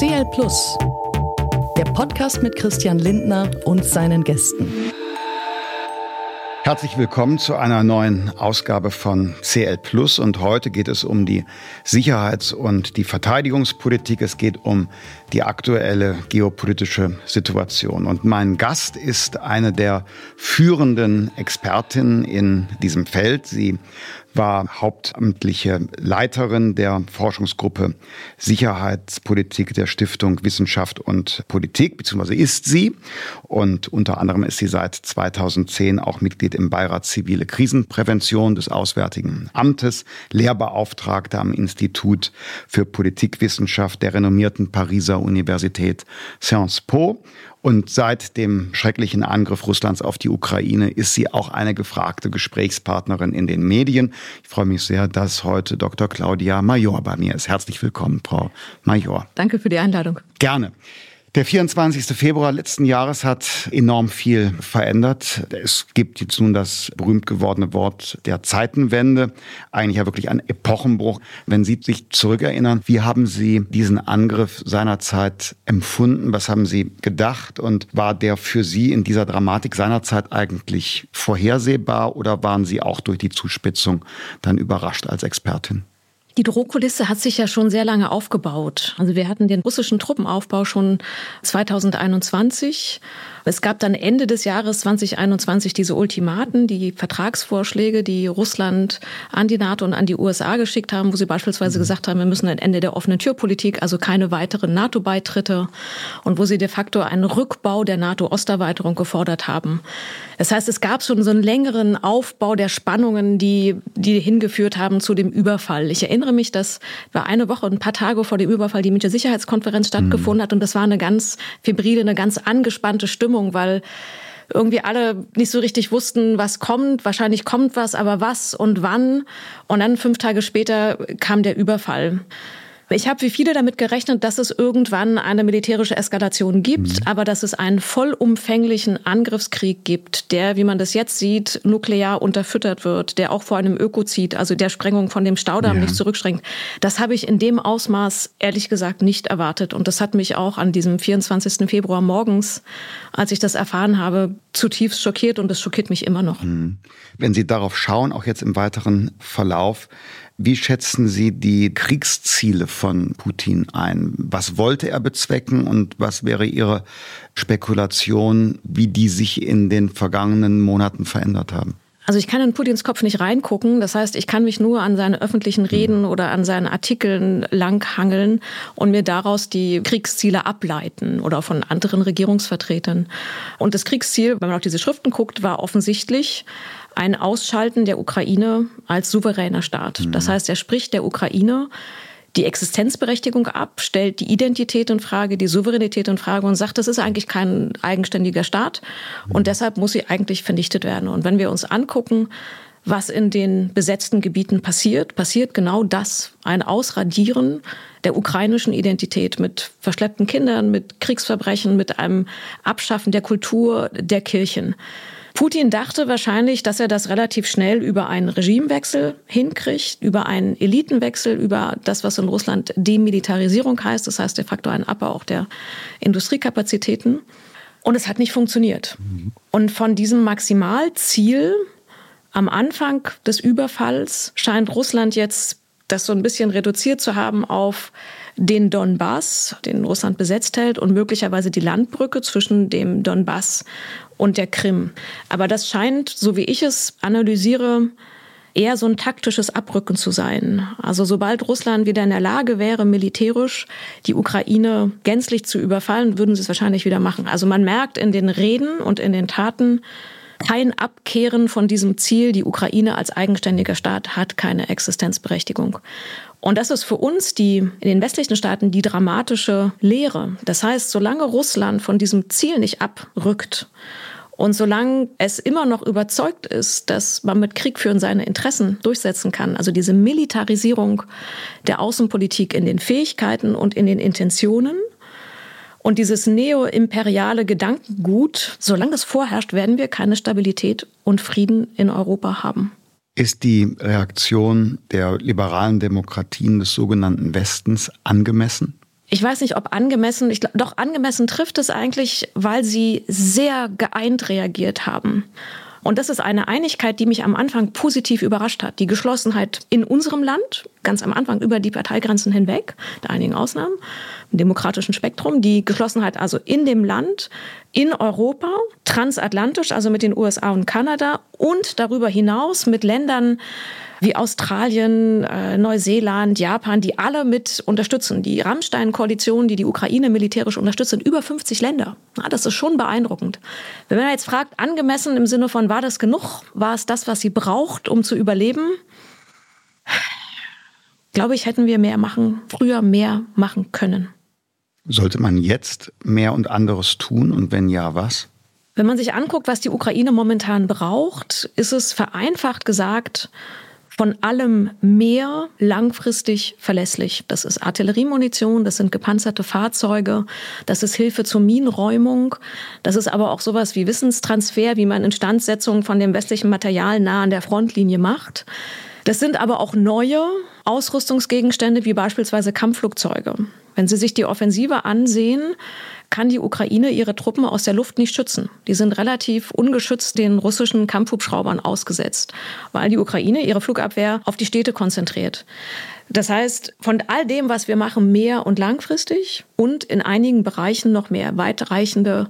CL Plus, der Podcast mit Christian Lindner und seinen Gästen. Herzlich willkommen zu einer neuen Ausgabe von CL Plus und heute geht es um die Sicherheits- und die Verteidigungspolitik. Es geht um die aktuelle geopolitische Situation. Und mein Gast ist eine der führenden Expertinnen in diesem Feld. Sie war hauptamtliche Leiterin der Forschungsgruppe Sicherheitspolitik der Stiftung Wissenschaft und Politik, beziehungsweise ist sie. Und unter anderem ist sie seit 2010 auch Mitglied im Beirat Zivile Krisenprävention des Auswärtigen Amtes, Lehrbeauftragte am Institut für Politikwissenschaft der renommierten Pariser Universität Sciences Po und seit dem schrecklichen Angriff Russlands auf die Ukraine ist sie auch eine gefragte Gesprächspartnerin in den Medien. Ich freue mich sehr, dass heute Dr. Claudia Major bei mir ist. Herzlich willkommen, Frau Major. Danke für die Einladung. Gerne. Der 24. Februar letzten Jahres hat enorm viel verändert. Es gibt jetzt nun das berühmt gewordene Wort der Zeitenwende, eigentlich ja wirklich ein Epochenbruch. Wenn Sie sich zurückerinnern, wie haben Sie diesen Angriff seinerzeit empfunden? Was haben Sie gedacht? Und war der für Sie in dieser Dramatik seinerzeit eigentlich vorhersehbar oder waren Sie auch durch die Zuspitzung dann überrascht als Expertin? Die Drohkulisse hat sich ja schon sehr lange aufgebaut. Also wir hatten den russischen Truppenaufbau schon 2021 es gab dann Ende des Jahres 2021 diese Ultimaten, die Vertragsvorschläge, die Russland an die NATO und an die USA geschickt haben, wo sie beispielsweise mhm. gesagt haben, wir müssen ein Ende der offenen Türpolitik, also keine weiteren NATO-Beitritte und wo sie de facto einen Rückbau der NATO-Osterweiterung gefordert haben. Das heißt, es gab schon so einen längeren Aufbau der Spannungen, die, die hingeführt haben zu dem Überfall. Ich erinnere mich, dass war eine Woche, ein paar Tage vor dem Überfall die Münchner Sicherheitskonferenz stattgefunden mhm. hat und das war eine ganz febrile, eine ganz angespannte Stimmung Stimmung, weil irgendwie alle nicht so richtig wussten, was kommt. Wahrscheinlich kommt was, aber was und wann. Und dann fünf Tage später kam der Überfall. Ich habe wie viele damit gerechnet, dass es irgendwann eine militärische Eskalation gibt, mhm. aber dass es einen vollumfänglichen Angriffskrieg gibt, der, wie man das jetzt sieht, nuklear unterfüttert wird, der auch vor einem Ökozid, also der Sprengung von dem Staudamm ja. nicht zurückschränkt. Das habe ich in dem Ausmaß ehrlich gesagt nicht erwartet. Und das hat mich auch an diesem 24. Februar morgens, als ich das erfahren habe, zutiefst schockiert und das schockiert mich immer noch. Mhm. Wenn Sie darauf schauen, auch jetzt im weiteren Verlauf, wie schätzen Sie die Kriegsziele von Putin ein? Was wollte er bezwecken und was wäre Ihre Spekulation, wie die sich in den vergangenen Monaten verändert haben? Also ich kann in Putins Kopf nicht reingucken. Das heißt, ich kann mich nur an seine öffentlichen Reden oder an seinen Artikeln langhangeln und mir daraus die Kriegsziele ableiten oder von anderen Regierungsvertretern. Und das Kriegsziel, wenn man auf diese Schriften guckt, war offensichtlich ein Ausschalten der Ukraine als souveräner Staat. Mhm. Das heißt, er spricht der Ukraine die Existenzberechtigung ab, stellt die Identität in Frage, die Souveränität in Frage und sagt, das ist eigentlich kein eigenständiger Staat und deshalb muss sie eigentlich vernichtet werden. Und wenn wir uns angucken, was in den besetzten Gebieten passiert, passiert genau das, ein Ausradieren der ukrainischen Identität mit verschleppten Kindern, mit Kriegsverbrechen, mit einem Abschaffen der Kultur der Kirchen. Putin dachte wahrscheinlich, dass er das relativ schnell über einen Regimewechsel hinkriegt, über einen Elitenwechsel, über das, was in Russland Demilitarisierung heißt, das heißt de facto ein Abbau auch der Industriekapazitäten. Und es hat nicht funktioniert. Und von diesem Maximalziel am Anfang des Überfalls scheint Russland jetzt das so ein bisschen reduziert zu haben auf den Donbass, den Russland besetzt hält, und möglicherweise die Landbrücke zwischen dem Donbass und der Krim. Aber das scheint, so wie ich es analysiere, eher so ein taktisches Abrücken zu sein. Also sobald Russland wieder in der Lage wäre, militärisch die Ukraine gänzlich zu überfallen, würden sie es wahrscheinlich wieder machen. Also man merkt in den Reden und in den Taten kein Abkehren von diesem Ziel, die Ukraine als eigenständiger Staat hat keine Existenzberechtigung. Und das ist für uns die, in den westlichen Staaten die dramatische Lehre. Das heißt, solange Russland von diesem Ziel nicht abrückt und solange es immer noch überzeugt ist, dass man mit Krieg führen seine Interessen durchsetzen kann, also diese Militarisierung der Außenpolitik in den Fähigkeiten und in den Intentionen, und dieses neoimperiale Gedankengut, solange es vorherrscht, werden wir keine Stabilität und Frieden in Europa haben. Ist die Reaktion der liberalen Demokratien des sogenannten Westens angemessen? Ich weiß nicht, ob angemessen, ich, doch angemessen trifft es eigentlich, weil sie sehr geeint reagiert haben. Und das ist eine Einigkeit, die mich am Anfang positiv überrascht hat. Die Geschlossenheit in unserem Land, ganz am Anfang über die Parteigrenzen hinweg, mit einigen Ausnahmen, im demokratischen Spektrum, die Geschlossenheit also in dem Land, in Europa, transatlantisch, also mit den USA und Kanada und darüber hinaus mit Ländern, wie Australien, äh, Neuseeland, Japan, die alle mit unterstützen. Die Rammstein-Koalition, die die Ukraine militärisch unterstützt, sind über 50 Länder. Ja, das ist schon beeindruckend. Wenn man jetzt fragt, angemessen im Sinne von, war das genug? War es das, was sie braucht, um zu überleben? Glaube ich, hätten wir mehr machen, früher mehr machen können. Sollte man jetzt mehr und anderes tun? Und wenn ja, was? Wenn man sich anguckt, was die Ukraine momentan braucht, ist es vereinfacht gesagt, von allem mehr langfristig verlässlich. Das ist Artilleriemunition, das sind gepanzerte Fahrzeuge, das ist Hilfe zur Minenräumung, das ist aber auch sowas wie Wissenstransfer, wie man Instandsetzung von dem westlichen Material nah an der Frontlinie macht. Das sind aber auch neue Ausrüstungsgegenstände wie beispielsweise Kampfflugzeuge. Wenn Sie sich die Offensive ansehen, kann die Ukraine ihre Truppen aus der Luft nicht schützen. Die sind relativ ungeschützt den russischen Kampfhubschraubern ausgesetzt, weil die Ukraine ihre Flugabwehr auf die Städte konzentriert. Das heißt, von all dem, was wir machen, mehr und langfristig und in einigen Bereichen noch mehr weitreichende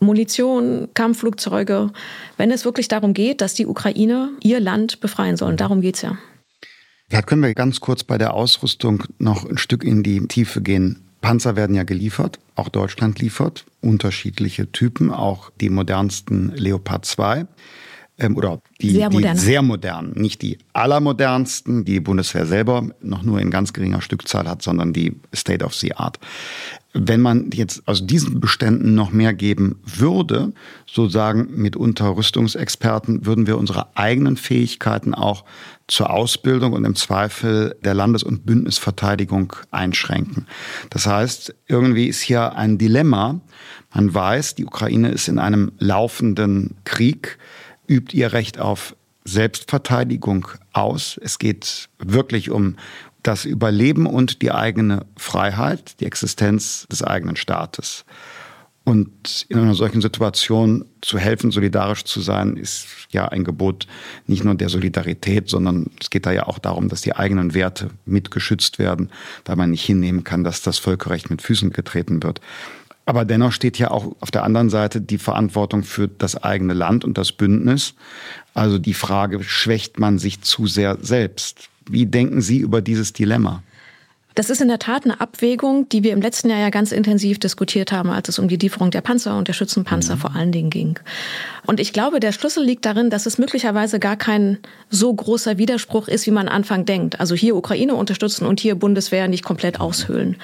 Munition, Kampfflugzeuge, wenn es wirklich darum geht, dass die Ukraine ihr Land befreien soll. Darum geht's ja. Vielleicht können wir ganz kurz bei der Ausrüstung noch ein Stück in die Tiefe gehen. Panzer werden ja geliefert, auch Deutschland liefert, unterschiedliche Typen, auch die modernsten Leopard 2 ähm, oder die sehr, die sehr modernen, nicht die allermodernsten, die die Bundeswehr selber noch nur in ganz geringer Stückzahl hat, sondern die State of the Art. Wenn man jetzt aus diesen Beständen noch mehr geben würde, so sagen mitunter Rüstungsexperten, würden wir unsere eigenen Fähigkeiten auch zur Ausbildung und im Zweifel der Landes- und Bündnisverteidigung einschränken. Das heißt, irgendwie ist hier ein Dilemma. Man weiß, die Ukraine ist in einem laufenden Krieg, übt ihr Recht auf Selbstverteidigung aus. Es geht wirklich um das Überleben und die eigene Freiheit, die Existenz des eigenen Staates. Und in einer solchen Situation zu helfen, solidarisch zu sein, ist ja ein Gebot nicht nur der Solidarität, sondern es geht da ja auch darum, dass die eigenen Werte mitgeschützt werden, da man nicht hinnehmen kann, dass das Völkerrecht mit Füßen getreten wird. Aber dennoch steht ja auch auf der anderen Seite die Verantwortung für das eigene Land und das Bündnis. Also die Frage, schwächt man sich zu sehr selbst? Wie denken Sie über dieses Dilemma? Das ist in der Tat eine Abwägung, die wir im letzten Jahr ja ganz intensiv diskutiert haben, als es um die Lieferung der Panzer und der Schützenpanzer mhm. vor allen Dingen ging. Und ich glaube, der Schlüssel liegt darin, dass es möglicherweise gar kein so großer Widerspruch ist, wie man Anfang denkt. Also hier Ukraine unterstützen und hier Bundeswehr nicht komplett aushöhlen.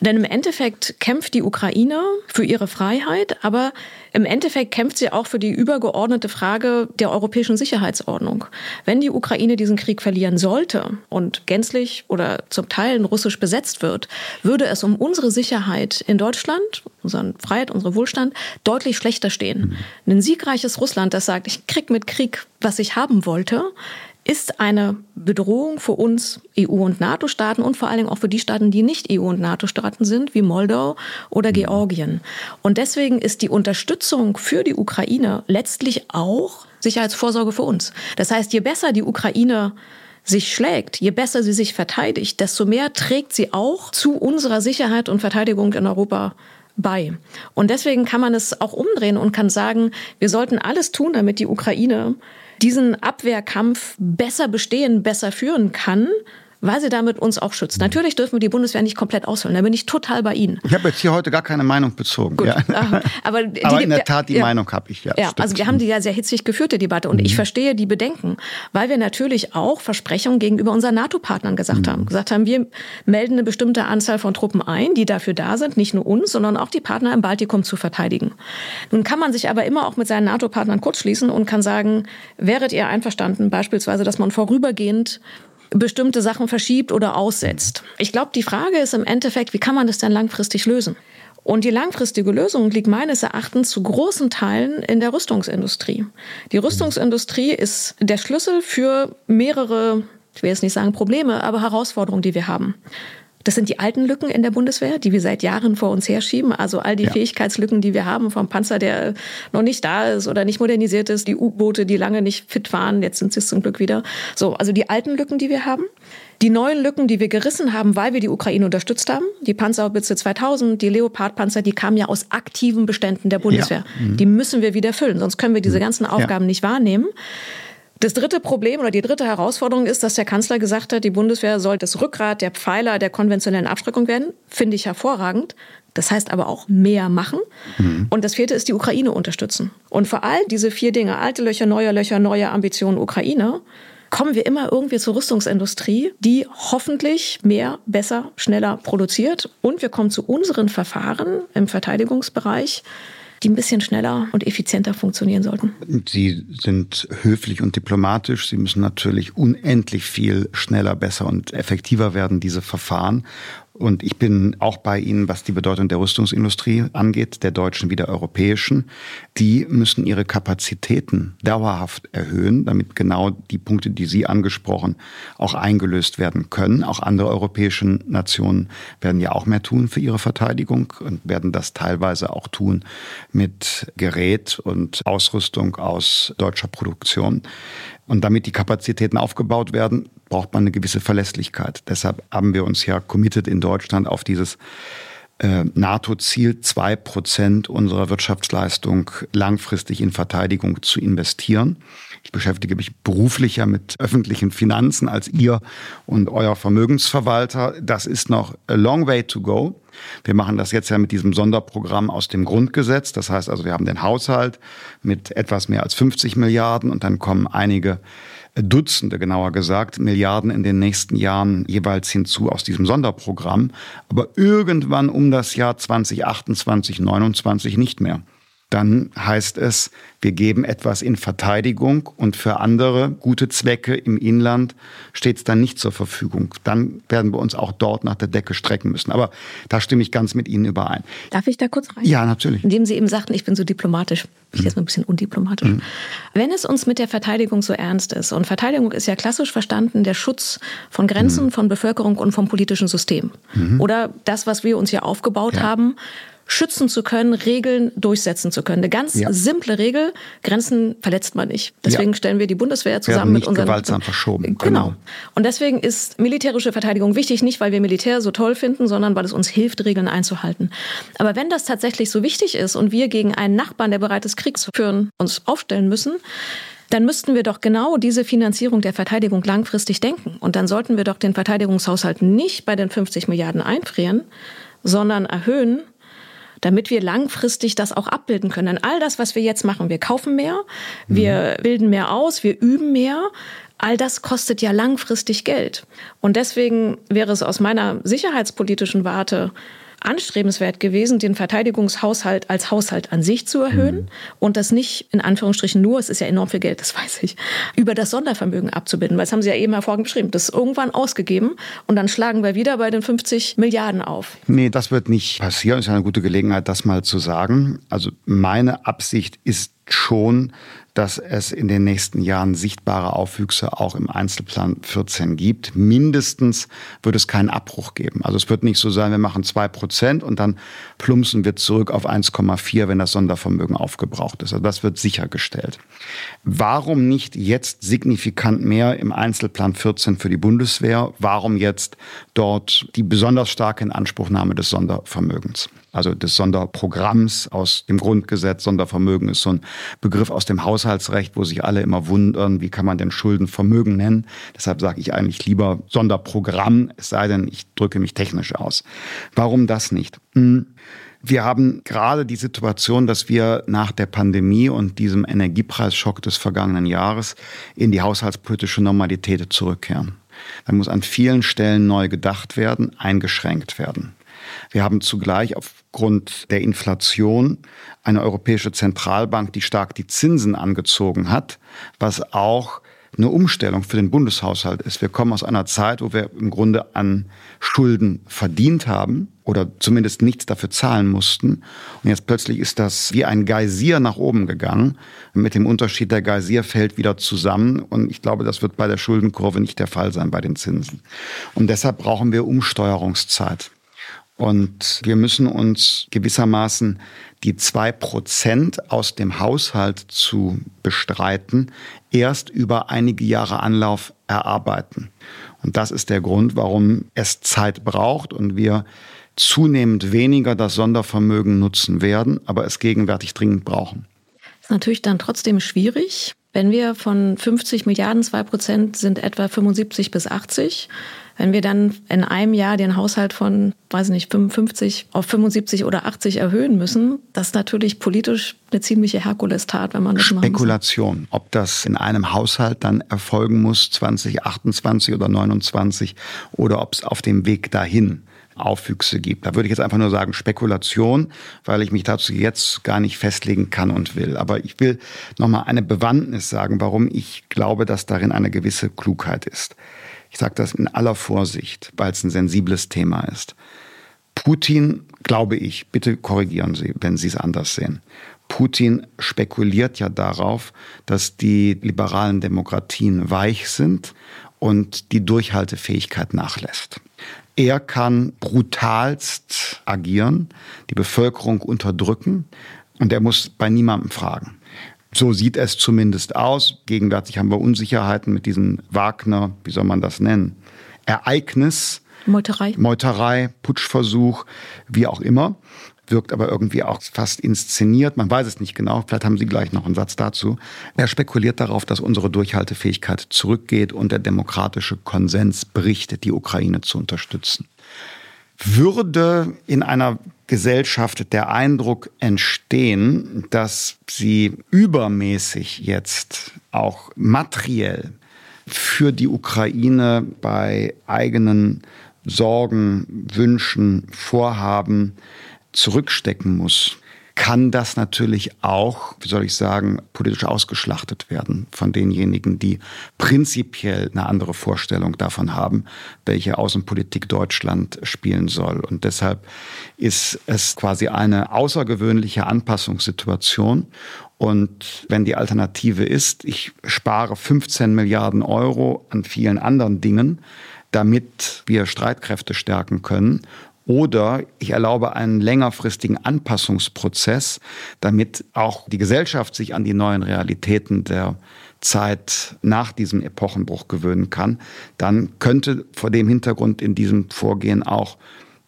Denn im Endeffekt kämpft die Ukraine für ihre Freiheit, aber im Endeffekt kämpft sie auch für die übergeordnete Frage der europäischen Sicherheitsordnung. Wenn die Ukraine diesen Krieg verlieren sollte und gänzlich oder zum Teil russisch besetzt wird, würde es um unsere Sicherheit in Deutschland, unsere Freiheit, unsere Wohlstand deutlich schlechter stehen. Mhm. Ein siegreiches Russland, das sagt, ich krieg mit Krieg, was ich haben wollte, ist eine Bedrohung für uns EU- und NATO-Staaten und vor allen Dingen auch für die Staaten, die nicht EU- und NATO-Staaten sind, wie Moldau oder Georgien. Und deswegen ist die Unterstützung für die Ukraine letztlich auch Sicherheitsvorsorge für uns. Das heißt, je besser die Ukraine sich schlägt, je besser sie sich verteidigt, desto mehr trägt sie auch zu unserer Sicherheit und Verteidigung in Europa bei. Und deswegen kann man es auch umdrehen und kann sagen, wir sollten alles tun, damit die Ukraine diesen Abwehrkampf besser bestehen, besser führen kann, weil sie damit uns auch schützt. Mhm. Natürlich dürfen wir die Bundeswehr nicht komplett aushöhlen. Da bin ich total bei Ihnen. Ich habe jetzt hier heute gar keine Meinung bezogen. Gut, ja. aber, die, aber, in der Tat, die ja, Meinung habe ich ja. Ja, also wir haben die ja sehr hitzig geführte Debatte und mhm. ich verstehe die Bedenken, weil wir natürlich auch Versprechungen gegenüber unseren NATO-Partnern gesagt mhm. haben. Gesagt haben, wir melden eine bestimmte Anzahl von Truppen ein, die dafür da sind, nicht nur uns, sondern auch die Partner im Baltikum zu verteidigen. Nun kann man sich aber immer auch mit seinen NATO-Partnern kurzschließen und kann sagen, wäret ihr einverstanden, beispielsweise, dass man vorübergehend bestimmte Sachen verschiebt oder aussetzt. Ich glaube, die Frage ist im Endeffekt, wie kann man das denn langfristig lösen? Und die langfristige Lösung liegt meines Erachtens zu großen Teilen in der Rüstungsindustrie. Die Rüstungsindustrie ist der Schlüssel für mehrere, ich will jetzt nicht sagen Probleme, aber Herausforderungen, die wir haben. Das sind die alten Lücken in der Bundeswehr, die wir seit Jahren vor uns herschieben. Also all die ja. Fähigkeitslücken, die wir haben vom Panzer, der noch nicht da ist oder nicht modernisiert ist, die U-Boote, die lange nicht fit waren, jetzt sind sie zum Glück wieder. So, also die alten Lücken, die wir haben. Die neuen Lücken, die wir gerissen haben, weil wir die Ukraine unterstützt haben, die Panzerhaubitze 2000, die Leopardpanzer, die kamen ja aus aktiven Beständen der Bundeswehr. Ja. Mhm. Die müssen wir wieder füllen, sonst können wir diese mhm. ganzen Aufgaben ja. nicht wahrnehmen. Das dritte Problem oder die dritte Herausforderung ist, dass der Kanzler gesagt hat, die Bundeswehr soll das Rückgrat der Pfeiler der konventionellen Abschreckung werden. Finde ich hervorragend. Das heißt aber auch mehr machen. Mhm. Und das vierte ist die Ukraine unterstützen. Und vor allem diese vier Dinge, alte Löcher, neue Löcher, neue Ambitionen Ukraine, kommen wir immer irgendwie zur Rüstungsindustrie, die hoffentlich mehr, besser, schneller produziert. Und wir kommen zu unseren Verfahren im Verteidigungsbereich, die ein bisschen schneller und effizienter funktionieren sollten. Sie sind höflich und diplomatisch. Sie müssen natürlich unendlich viel schneller, besser und effektiver werden, diese Verfahren. Und ich bin auch bei Ihnen, was die Bedeutung der Rüstungsindustrie angeht, der deutschen wie der europäischen. Die müssen ihre Kapazitäten dauerhaft erhöhen, damit genau die Punkte, die Sie angesprochen, auch eingelöst werden können. Auch andere europäische Nationen werden ja auch mehr tun für ihre Verteidigung und werden das teilweise auch tun mit Gerät und Ausrüstung aus deutscher Produktion. Und damit die Kapazitäten aufgebaut werden, braucht man eine gewisse Verlässlichkeit. Deshalb haben wir uns ja committed in Deutschland auf dieses NATO-Ziel, zwei Prozent unserer Wirtschaftsleistung langfristig in Verteidigung zu investieren. Ich beschäftige mich beruflicher mit öffentlichen Finanzen als ihr und euer Vermögensverwalter. Das ist noch a long way to go. Wir machen das jetzt ja mit diesem Sonderprogramm aus dem Grundgesetz. Das heißt also, wir haben den Haushalt mit etwas mehr als 50 Milliarden und dann kommen einige Dutzende, genauer gesagt, Milliarden in den nächsten Jahren jeweils hinzu aus diesem Sonderprogramm. Aber irgendwann um das Jahr 2028, 2029 nicht mehr dann heißt es, wir geben etwas in Verteidigung und für andere gute Zwecke im Inland steht es dann nicht zur Verfügung. Dann werden wir uns auch dort nach der Decke strecken müssen. Aber da stimme ich ganz mit Ihnen überein. Darf ich da kurz rein? Ja, natürlich. Indem Sie eben sagten, ich bin so diplomatisch. Ich mhm. jetzt mal ein bisschen undiplomatisch. Mhm. Wenn es uns mit der Verteidigung so ernst ist, und Verteidigung ist ja klassisch verstanden der Schutz von Grenzen, mhm. von Bevölkerung und vom politischen System. Mhm. Oder das, was wir uns hier aufgebaut ja. haben, schützen zu können, Regeln durchsetzen zu können. Eine ganz ja. simple Regel, Grenzen verletzt man nicht. Deswegen ja. stellen wir die Bundeswehr zusammen mit unseren... gewaltsam verschoben. Genau. genau. Und deswegen ist militärische Verteidigung wichtig, nicht weil wir Militär so toll finden, sondern weil es uns hilft, Regeln einzuhalten. Aber wenn das tatsächlich so wichtig ist und wir gegen einen Nachbarn, der bereit ist, Krieg zu führen, uns aufstellen müssen, dann müssten wir doch genau diese Finanzierung der Verteidigung langfristig denken. Und dann sollten wir doch den Verteidigungshaushalt nicht bei den 50 Milliarden einfrieren, sondern erhöhen damit wir langfristig das auch abbilden können. all das, was wir jetzt machen, wir kaufen mehr, wir mhm. bilden mehr aus, wir üben mehr, all das kostet ja langfristig Geld. Und deswegen wäre es aus meiner sicherheitspolitischen Warte anstrebenswert gewesen, den Verteidigungshaushalt als Haushalt an sich zu erhöhen mhm. und das nicht in Anführungsstrichen nur, es ist ja enorm viel Geld, das weiß ich, über das Sondervermögen abzubinden, weil das haben Sie ja eben hervorragend beschrieben. Das ist irgendwann ausgegeben und dann schlagen wir wieder bei den 50 Milliarden auf. Nee, das wird nicht passieren. Ist ja eine gute Gelegenheit, das mal zu sagen. Also meine Absicht ist schon, dass es in den nächsten Jahren sichtbare Aufwüchse auch im Einzelplan 14 gibt. Mindestens wird es keinen Abbruch geben. Also es wird nicht so sein, wir machen zwei Prozent und dann plumpsen wir zurück auf 1,4, wenn das Sondervermögen aufgebraucht ist. Also das wird sichergestellt. Warum nicht jetzt signifikant mehr im Einzelplan 14 für die Bundeswehr? Warum jetzt dort die besonders starke Inanspruchnahme des Sondervermögens? also des Sonderprogramms aus dem Grundgesetz. Sondervermögen ist so ein Begriff aus dem Haushaltsrecht, wo sich alle immer wundern, wie kann man denn Schulden Vermögen nennen. Deshalb sage ich eigentlich lieber Sonderprogramm, es sei denn, ich drücke mich technisch aus. Warum das nicht? Hm. Wir haben gerade die Situation, dass wir nach der Pandemie und diesem Energiepreisschock des vergangenen Jahres in die haushaltspolitische Normalität zurückkehren. Da muss an vielen Stellen neu gedacht werden, eingeschränkt werden. Wir haben zugleich aufgrund der Inflation eine europäische Zentralbank, die stark die Zinsen angezogen hat, was auch eine Umstellung für den Bundeshaushalt ist. Wir kommen aus einer Zeit, wo wir im Grunde an Schulden verdient haben oder zumindest nichts dafür zahlen mussten. Und jetzt plötzlich ist das wie ein Geysir nach oben gegangen. Mit dem Unterschied, der Geysir fällt wieder zusammen. Und ich glaube, das wird bei der Schuldenkurve nicht der Fall sein bei den Zinsen. Und deshalb brauchen wir Umsteuerungszeit. Und wir müssen uns gewissermaßen die zwei Prozent aus dem Haushalt zu bestreiten, erst über einige Jahre Anlauf erarbeiten. Und das ist der Grund, warum es Zeit braucht und wir zunehmend weniger das Sondervermögen nutzen werden, aber es gegenwärtig dringend brauchen. Das ist natürlich dann trotzdem schwierig. Wenn wir von 50 Milliarden, zwei Prozent sind etwa 75 bis 80. Wenn wir dann in einem Jahr den Haushalt von, weiß nicht, 55 auf 75 oder 80 erhöhen müssen, das ist natürlich politisch eine ziemliche Herkulestat, wenn man das Spekulation, ob das in einem Haushalt dann erfolgen muss, 2028 oder 29, oder ob es auf dem Weg dahin Aufwüchse gibt. Da würde ich jetzt einfach nur sagen Spekulation, weil ich mich dazu jetzt gar nicht festlegen kann und will. Aber ich will nochmal eine Bewandtnis sagen, warum ich glaube, dass darin eine gewisse Klugheit ist. Ich sage das in aller Vorsicht, weil es ein sensibles Thema ist. Putin, glaube ich, bitte korrigieren Sie, wenn Sie es anders sehen. Putin spekuliert ja darauf, dass die liberalen Demokratien weich sind und die Durchhaltefähigkeit nachlässt. Er kann brutalst agieren, die Bevölkerung unterdrücken und er muss bei niemandem fragen. So sieht es zumindest aus. Gegenwärtig haben wir Unsicherheiten mit diesem Wagner, wie soll man das nennen? Ereignis. Meuterei. Meuterei, Putschversuch, wie auch immer. Wirkt aber irgendwie auch fast inszeniert. Man weiß es nicht genau. Vielleicht haben Sie gleich noch einen Satz dazu. Er spekuliert darauf, dass unsere Durchhaltefähigkeit zurückgeht und der demokratische Konsens bricht, die Ukraine zu unterstützen. Würde in einer Gesellschaft der Eindruck entstehen, dass sie übermäßig jetzt auch materiell für die Ukraine bei eigenen Sorgen, Wünschen, Vorhaben zurückstecken muss, kann das natürlich auch, wie soll ich sagen, politisch ausgeschlachtet werden von denjenigen, die prinzipiell eine andere Vorstellung davon haben, welche Außenpolitik Deutschland spielen soll. Und deshalb ist es quasi eine außergewöhnliche Anpassungssituation. Und wenn die Alternative ist, ich spare 15 Milliarden Euro an vielen anderen Dingen, damit wir Streitkräfte stärken können oder ich erlaube einen längerfristigen Anpassungsprozess, damit auch die Gesellschaft sich an die neuen Realitäten der Zeit nach diesem Epochenbruch gewöhnen kann, dann könnte vor dem Hintergrund in diesem Vorgehen auch,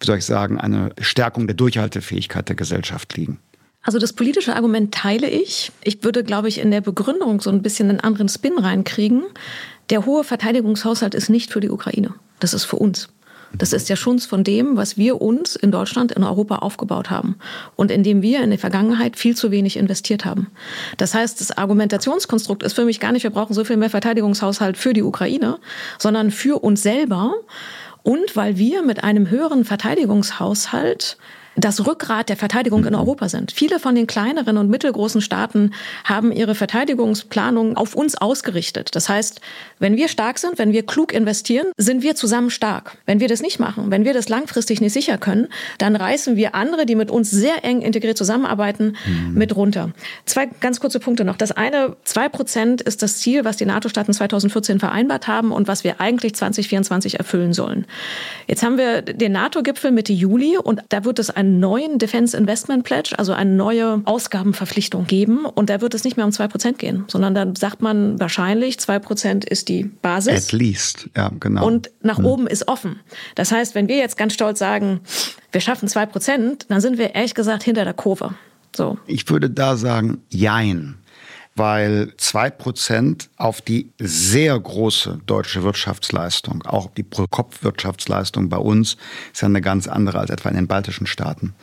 wie soll ich sagen, eine Stärkung der Durchhaltefähigkeit der Gesellschaft liegen. Also das politische Argument teile ich. Ich würde, glaube ich, in der Begründung so ein bisschen einen anderen Spin reinkriegen. Der hohe Verteidigungshaushalt ist nicht für die Ukraine. Das ist für uns. Das ist der Schunz von dem, was wir uns in Deutschland, in Europa aufgebaut haben und in dem wir in der Vergangenheit viel zu wenig investiert haben. Das heißt, das Argumentationskonstrukt ist für mich gar nicht, wir brauchen so viel mehr Verteidigungshaushalt für die Ukraine, sondern für uns selber und weil wir mit einem höheren Verteidigungshaushalt das Rückgrat der Verteidigung in Europa sind. Viele von den kleineren und mittelgroßen Staaten haben ihre Verteidigungsplanung auf uns ausgerichtet. Das heißt, wenn wir stark sind, wenn wir klug investieren, sind wir zusammen stark. Wenn wir das nicht machen, wenn wir das langfristig nicht sicher können, dann reißen wir andere, die mit uns sehr eng integriert zusammenarbeiten, mhm. mit runter. Zwei ganz kurze Punkte noch. Das eine, zwei Prozent ist das Ziel, was die NATO-Staaten 2014 vereinbart haben und was wir eigentlich 2024 erfüllen sollen. Jetzt haben wir den NATO-Gipfel Mitte Juli und da wird es einen neuen Defense Investment Pledge, also eine neue Ausgabenverpflichtung geben. Und da wird es nicht mehr um zwei Prozent gehen, sondern dann sagt man wahrscheinlich, zwei Prozent ist die Basis. At least, ja, genau. Und nach hm. oben ist offen. Das heißt, wenn wir jetzt ganz stolz sagen, wir schaffen zwei Prozent, dann sind wir ehrlich gesagt hinter der Kurve. So. Ich würde da sagen, jein weil zwei Prozent auf die sehr große deutsche Wirtschaftsleistung, auch die Pro-Kopf-Wirtschaftsleistung bei uns, ist ja eine ganz andere als etwa in den baltischen Staaten.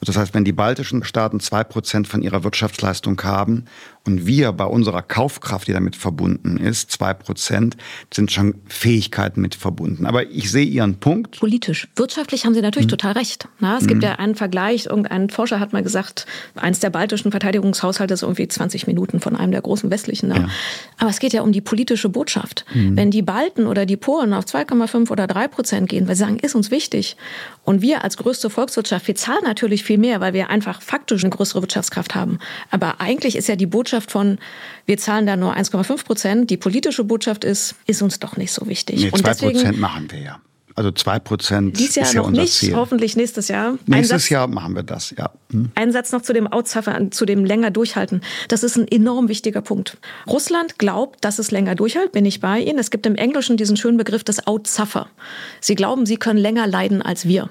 Das heißt, wenn die baltischen Staaten zwei Prozent von ihrer Wirtschaftsleistung haben und wir bei unserer Kaufkraft, die damit verbunden ist, zwei Prozent, sind schon Fähigkeiten mit verbunden. Aber ich sehe Ihren Punkt. Politisch. Wirtschaftlich haben Sie natürlich mhm. total recht. Na, es mhm. gibt ja einen Vergleich. Irgendein Forscher hat mal gesagt, eins der baltischen Verteidigungshaushalte ist irgendwie 20 Minuten von einem der großen westlichen. Ne? Ja. Aber es geht ja um die politische Botschaft. Mhm. Wenn die Balten oder die Polen auf 2,5 oder 3 Prozent gehen, weil sie sagen, ist uns wichtig. Und wir als größte Volkswirtschaft, wir zahlen natürlich viel mehr, weil wir einfach faktisch eine größere Wirtschaftskraft haben. Aber eigentlich ist ja die Botschaft von, wir zahlen da nur 1,5 Prozent. Die politische Botschaft ist, ist uns doch nicht so wichtig. Nee, 2 Prozent machen wir ja. Also zwei Prozent ist Jahr ja noch unser nicht, Ziel. hoffentlich nächstes Jahr. Nächstes Satz, Jahr machen wir das, ja. Hm. Ein Satz noch zu dem Outzaffer, zu dem länger durchhalten. Das ist ein enorm wichtiger Punkt. Russland glaubt, dass es länger durchhält, bin ich bei Ihnen. Es gibt im Englischen diesen schönen Begriff des Outsuffer. Sie glauben, sie können länger leiden als wir.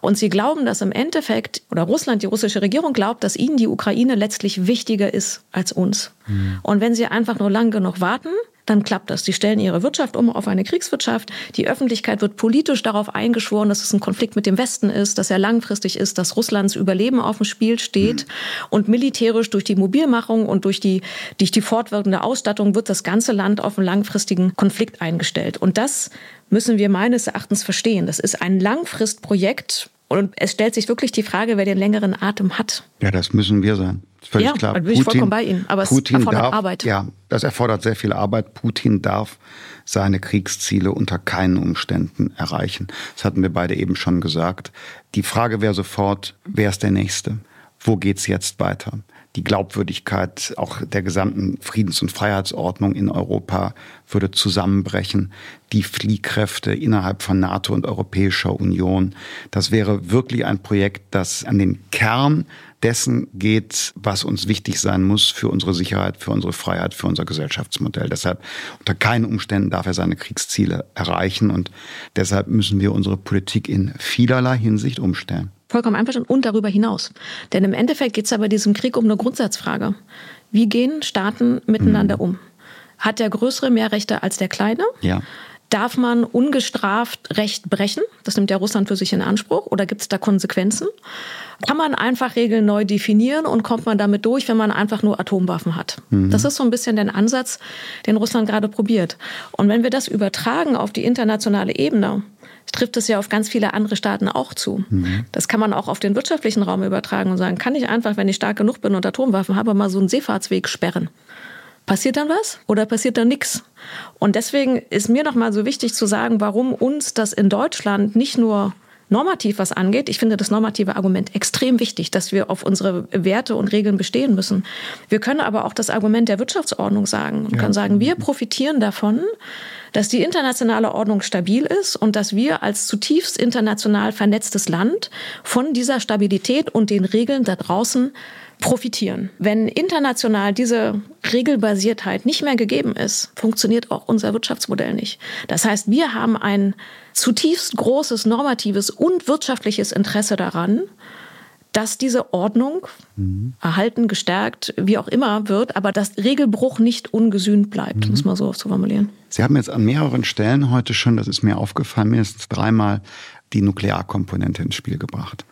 Und sie glauben, dass im Endeffekt, oder Russland, die russische Regierung glaubt, dass ihnen die Ukraine letztlich wichtiger ist als uns. Mhm. Und wenn sie einfach nur lang genug warten, dann klappt das. Die stellen ihre Wirtschaft um auf eine Kriegswirtschaft. Die Öffentlichkeit wird politisch darauf eingeschworen, dass es ein Konflikt mit dem Westen ist, dass er langfristig ist, dass Russlands Überleben auf dem Spiel steht. Mhm. Und militärisch durch die Mobilmachung und durch die, durch die fortwirkende Ausstattung wird das ganze Land auf einen langfristigen Konflikt eingestellt. Und das müssen wir meines Erachtens verstehen. Das ist ein Langfristprojekt, und es stellt sich wirklich die Frage, wer den längeren Atem hat. Ja, das müssen wir sein. Völlig ja, klar. Da bin ich vollkommen bei Ihnen. Aber Putin es erfordert darf, Arbeit. Ja, das erfordert sehr viel Arbeit. Putin darf seine Kriegsziele unter keinen Umständen erreichen. Das hatten wir beide eben schon gesagt. Die Frage wäre sofort, wer ist der Nächste? Wo geht's jetzt weiter? Die Glaubwürdigkeit auch der gesamten Friedens- und Freiheitsordnung in Europa würde zusammenbrechen. Die Fliehkräfte innerhalb von NATO und Europäischer Union. Das wäre wirklich ein Projekt, das an den Kern dessen geht, was uns wichtig sein muss für unsere Sicherheit, für unsere Freiheit, für unser Gesellschaftsmodell. Deshalb unter keinen Umständen darf er seine Kriegsziele erreichen und deshalb müssen wir unsere Politik in vielerlei Hinsicht umstellen. Vollkommen einverstanden und darüber hinaus. Denn im Endeffekt geht es ja bei diesem Krieg um eine Grundsatzfrage. Wie gehen Staaten miteinander mhm. um? Hat der Größere mehr Rechte als der Kleine? Ja. Darf man ungestraft Recht brechen? Das nimmt ja Russland für sich in Anspruch. Oder gibt es da Konsequenzen? Kann man einfach Regeln neu definieren und kommt man damit durch, wenn man einfach nur Atomwaffen hat? Mhm. Das ist so ein bisschen der Ansatz, den Russland gerade probiert. Und wenn wir das übertragen auf die internationale Ebene, trifft es ja auf ganz viele andere Staaten auch zu. Mhm. Das kann man auch auf den wirtschaftlichen Raum übertragen und sagen, kann ich einfach, wenn ich stark genug bin und Atomwaffen habe, mal so einen Seefahrtsweg sperren. Passiert dann was oder passiert dann nichts? Und deswegen ist mir noch mal so wichtig zu sagen, warum uns das in Deutschland nicht nur normativ was angeht, ich finde das normative Argument extrem wichtig, dass wir auf unsere Werte und Regeln bestehen müssen. Wir können aber auch das Argument der Wirtschaftsordnung sagen und ja. können sagen, wir profitieren davon, dass die internationale Ordnung stabil ist und dass wir als zutiefst international vernetztes Land von dieser Stabilität und den Regeln da draußen profitieren. Wenn international diese Regelbasiertheit nicht mehr gegeben ist, funktioniert auch unser Wirtschaftsmodell nicht. Das heißt, wir haben ein zutiefst großes normatives und wirtschaftliches Interesse daran, dass diese Ordnung mhm. erhalten, gestärkt, wie auch immer wird, aber dass Regelbruch nicht ungesühnt bleibt, mhm. muss man so formulieren. Sie haben jetzt an mehreren Stellen heute schon, das ist mir aufgefallen, mindestens dreimal die Nuklearkomponente ins Spiel gebracht.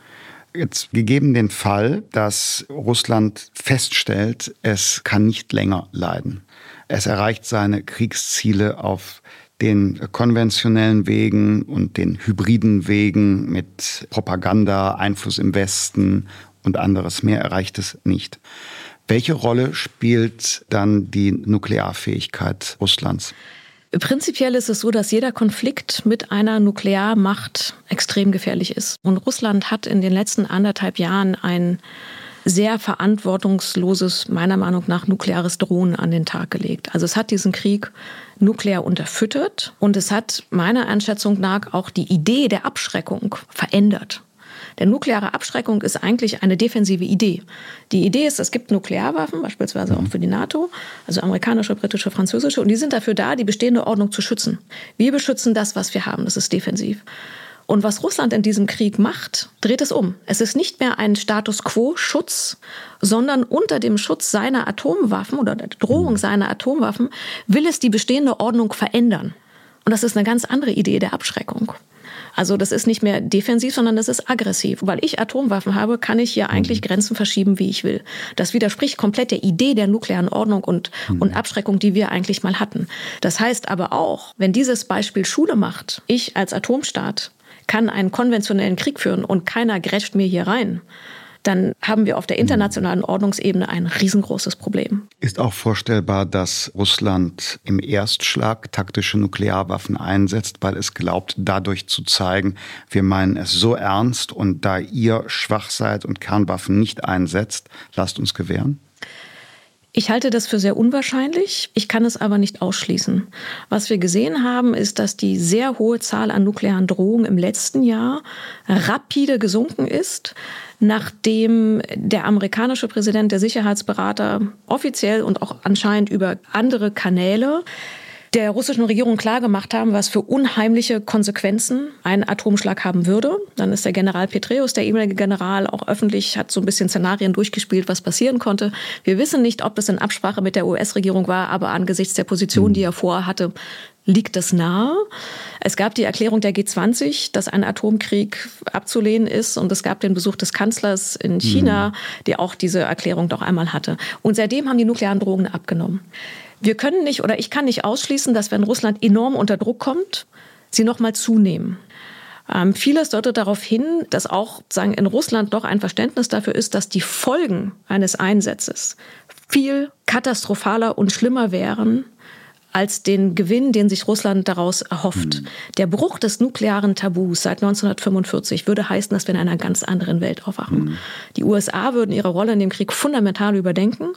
Jetzt gegeben den Fall, dass Russland feststellt, es kann nicht länger leiden. Es erreicht seine Kriegsziele auf den konventionellen Wegen und den hybriden Wegen mit Propaganda, Einfluss im Westen und anderes mehr erreicht es nicht. Welche Rolle spielt dann die Nuklearfähigkeit Russlands? Prinzipiell ist es so, dass jeder Konflikt mit einer Nuklearmacht extrem gefährlich ist. Und Russland hat in den letzten anderthalb Jahren ein sehr verantwortungsloses, meiner Meinung nach, nukleares Drohen an den Tag gelegt. Also es hat diesen Krieg nuklear unterfüttert und es hat meiner Einschätzung nach auch die Idee der Abschreckung verändert. Denn nukleare Abschreckung ist eigentlich eine defensive Idee. Die Idee ist, es gibt Nuklearwaffen, beispielsweise auch für die NATO, also amerikanische, britische, französische, und die sind dafür da, die bestehende Ordnung zu schützen. Wir beschützen das, was wir haben, das ist defensiv. Und was Russland in diesem Krieg macht, dreht es um. Es ist nicht mehr ein Status quo-Schutz, sondern unter dem Schutz seiner Atomwaffen oder der Drohung seiner Atomwaffen will es die bestehende Ordnung verändern. Und das ist eine ganz andere Idee der Abschreckung. Also das ist nicht mehr defensiv, sondern das ist aggressiv. Weil ich Atomwaffen habe, kann ich hier eigentlich mhm. Grenzen verschieben, wie ich will. Das widerspricht komplett der Idee der nuklearen Ordnung und, mhm. und Abschreckung, die wir eigentlich mal hatten. Das heißt aber auch, wenn dieses Beispiel Schule macht, ich als Atomstaat kann einen konventionellen Krieg führen und keiner grätscht mir hier rein, dann haben wir auf der internationalen Ordnungsebene ein riesengroßes Problem. Ist auch vorstellbar, dass Russland im Erstschlag taktische Nuklearwaffen einsetzt, weil es glaubt, dadurch zu zeigen, wir meinen es so ernst und da ihr schwach seid und Kernwaffen nicht einsetzt, lasst uns gewähren? Ich halte das für sehr unwahrscheinlich. Ich kann es aber nicht ausschließen. Was wir gesehen haben, ist, dass die sehr hohe Zahl an nuklearen Drohungen im letzten Jahr rapide gesunken ist, nachdem der amerikanische Präsident, der Sicherheitsberater offiziell und auch anscheinend über andere Kanäle der russischen Regierung klargemacht haben, was für unheimliche Konsequenzen ein Atomschlag haben würde. Dann ist der General Petreus, der ehemalige General, auch öffentlich, hat so ein bisschen Szenarien durchgespielt, was passieren konnte. Wir wissen nicht, ob das in Absprache mit der US-Regierung war, aber angesichts der Position, die er vorhatte, liegt es nahe. Es gab die Erklärung der G20, dass ein Atomkrieg abzulehnen ist. Und es gab den Besuch des Kanzlers in China, mhm. der auch diese Erklärung doch einmal hatte. Und seitdem haben die nuklearen Drogen abgenommen. Wir können nicht oder ich kann nicht ausschließen, dass wenn Russland enorm unter Druck kommt, sie noch mal zunehmen. Ähm, vieles deutet darauf hin, dass auch sagen, in Russland doch ein Verständnis dafür ist, dass die Folgen eines Einsatzes viel katastrophaler und schlimmer wären als den Gewinn, den sich Russland daraus erhofft. Mhm. Der Bruch des nuklearen Tabus seit 1945 würde heißen, dass wir in einer ganz anderen Welt aufwachen. Mhm. Die USA würden ihre Rolle in dem Krieg fundamental überdenken.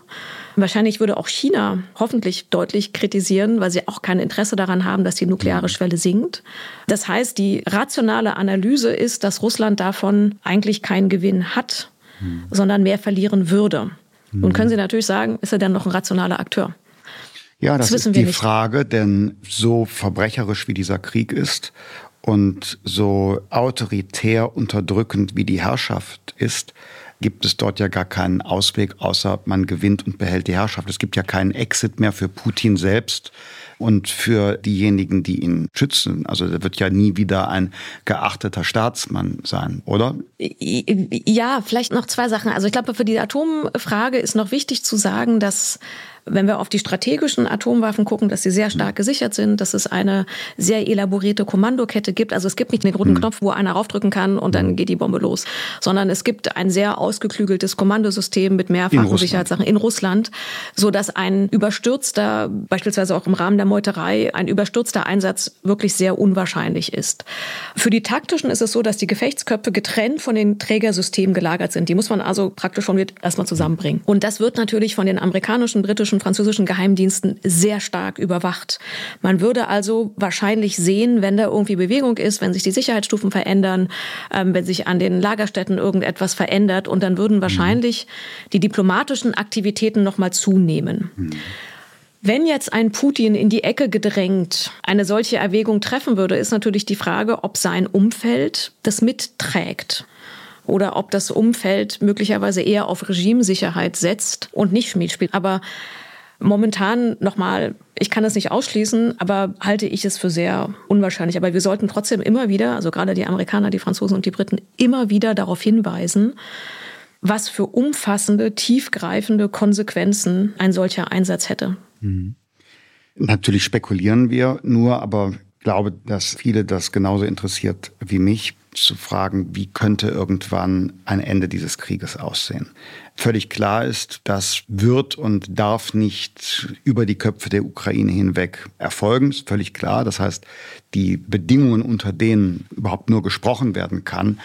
Wahrscheinlich würde auch China hoffentlich deutlich kritisieren, weil sie auch kein Interesse daran haben, dass die nukleare Schwelle sinkt. Das heißt, die rationale Analyse ist, dass Russland davon eigentlich keinen Gewinn hat, mhm. sondern mehr verlieren würde. Nun können Sie natürlich sagen, ist er dann noch ein rationaler Akteur? Ja, das, das ist die nicht. Frage, denn so verbrecherisch wie dieser Krieg ist und so autoritär unterdrückend wie die Herrschaft ist, gibt es dort ja gar keinen Ausweg, außer man gewinnt und behält die Herrschaft. Es gibt ja keinen Exit mehr für Putin selbst und für diejenigen, die ihn schützen. Also er wird ja nie wieder ein geachteter Staatsmann sein, oder? Ja, vielleicht noch zwei Sachen. Also ich glaube, für die Atomfrage ist noch wichtig zu sagen, dass wenn wir auf die strategischen Atomwaffen gucken, dass sie sehr stark gesichert sind, dass es eine sehr elaborierte Kommandokette gibt. Also es gibt nicht einen roten mhm. Knopf, wo einer raufdrücken kann und dann hm. geht die Bombe los, sondern es gibt ein sehr ausgeklügeltes Kommandosystem mit mehrfachen Sicherheitssachen in Russland, so dass ein überstürzter, beispielsweise auch im Rahmen der Meuterei, ein überstürzter Einsatz wirklich sehr unwahrscheinlich ist. Für die taktischen ist es so, dass die Gefechtsköpfe getrennt von den Trägersystemen gelagert sind. Die muss man also praktisch schon erstmal zusammenbringen. Und das wird natürlich von den amerikanischen, britischen britischen, französischen Geheimdiensten sehr stark überwacht. Man würde also wahrscheinlich sehen, wenn da irgendwie Bewegung ist, wenn sich die Sicherheitsstufen verändern, ähm, wenn sich an den Lagerstätten irgendetwas verändert und dann würden wahrscheinlich die diplomatischen Aktivitäten noch mal zunehmen. Mhm. Wenn jetzt ein Putin in die Ecke gedrängt eine solche Erwägung treffen würde, ist natürlich die Frage, ob sein Umfeld das mitträgt oder ob das Umfeld möglicherweise eher auf Regimesicherheit setzt und nicht Schmied spielt. Aber Momentan nochmal, ich kann das nicht ausschließen, aber halte ich es für sehr unwahrscheinlich. Aber wir sollten trotzdem immer wieder, also gerade die Amerikaner, die Franzosen und die Briten, immer wieder darauf hinweisen, was für umfassende, tiefgreifende Konsequenzen ein solcher Einsatz hätte. Mhm. Natürlich spekulieren wir nur, aber ich glaube, dass viele das genauso interessiert wie mich zu fragen, wie könnte irgendwann ein Ende dieses Krieges aussehen. Völlig klar ist, das wird und darf nicht über die Köpfe der Ukraine hinweg erfolgen, ist völlig klar. Das heißt, die Bedingungen, unter denen überhaupt nur gesprochen werden kann,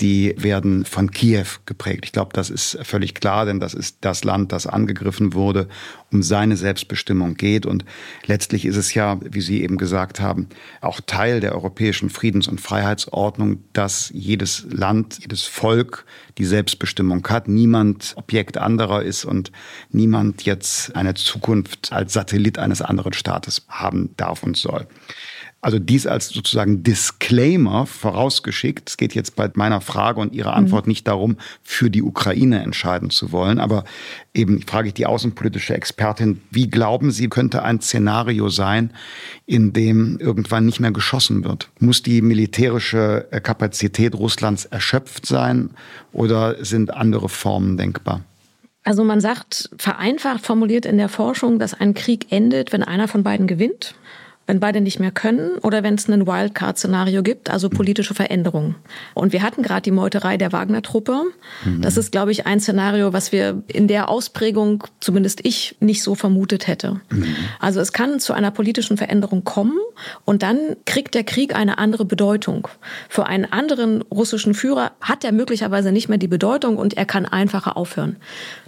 die werden von Kiew geprägt. Ich glaube, das ist völlig klar, denn das ist das Land, das angegriffen wurde, um seine Selbstbestimmung geht. Und letztlich ist es ja, wie Sie eben gesagt haben, auch Teil der europäischen Friedens- und Freiheitsordnung, dass jedes Land, jedes Volk die Selbstbestimmung hat, niemand Objekt anderer ist und niemand jetzt eine Zukunft als Satellit eines anderen Staates haben darf und soll. Also dies als sozusagen Disclaimer vorausgeschickt. Es geht jetzt bei meiner Frage und Ihrer Antwort mhm. nicht darum, für die Ukraine entscheiden zu wollen. Aber eben frage ich die außenpolitische Expertin, wie glauben Sie, könnte ein Szenario sein, in dem irgendwann nicht mehr geschossen wird? Muss die militärische Kapazität Russlands erschöpft sein oder sind andere Formen denkbar? Also man sagt vereinfacht formuliert in der Forschung, dass ein Krieg endet, wenn einer von beiden gewinnt. Wenn beide nicht mehr können oder wenn es ein Wildcard-Szenario gibt, also politische Veränderungen. Und wir hatten gerade die Meuterei der Wagner-Truppe. Mhm. Das ist, glaube ich, ein Szenario, was wir in der Ausprägung, zumindest ich, nicht so vermutet hätte. Mhm. Also es kann zu einer politischen Veränderung kommen und dann kriegt der Krieg eine andere Bedeutung. Für einen anderen russischen Führer hat er möglicherweise nicht mehr die Bedeutung und er kann einfacher aufhören.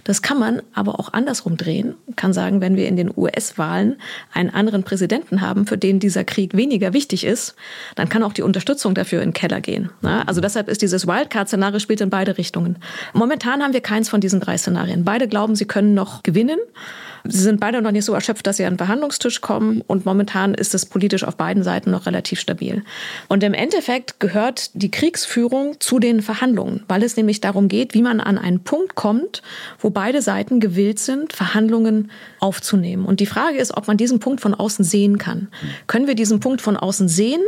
Das kann man aber auch andersrum drehen. Man kann sagen, wenn wir in den US-Wahlen einen anderen Präsidenten haben, für den dieser Krieg weniger wichtig ist, dann kann auch die Unterstützung dafür in den Keller gehen. Also deshalb ist dieses Wildcard-Szenario spielt in beide Richtungen. Momentan haben wir keins von diesen drei Szenarien. Beide glauben, sie können noch gewinnen. Sie sind beide noch nicht so erschöpft, dass sie an den Verhandlungstisch kommen. Und momentan ist es politisch auf beiden Seiten noch relativ stabil. Und im Endeffekt gehört die Kriegsführung zu den Verhandlungen, weil es nämlich darum geht, wie man an einen Punkt kommt, wo beide Seiten gewillt sind, Verhandlungen aufzunehmen. Und die Frage ist, ob man diesen Punkt von außen sehen kann. Können wir diesen Punkt von außen sehen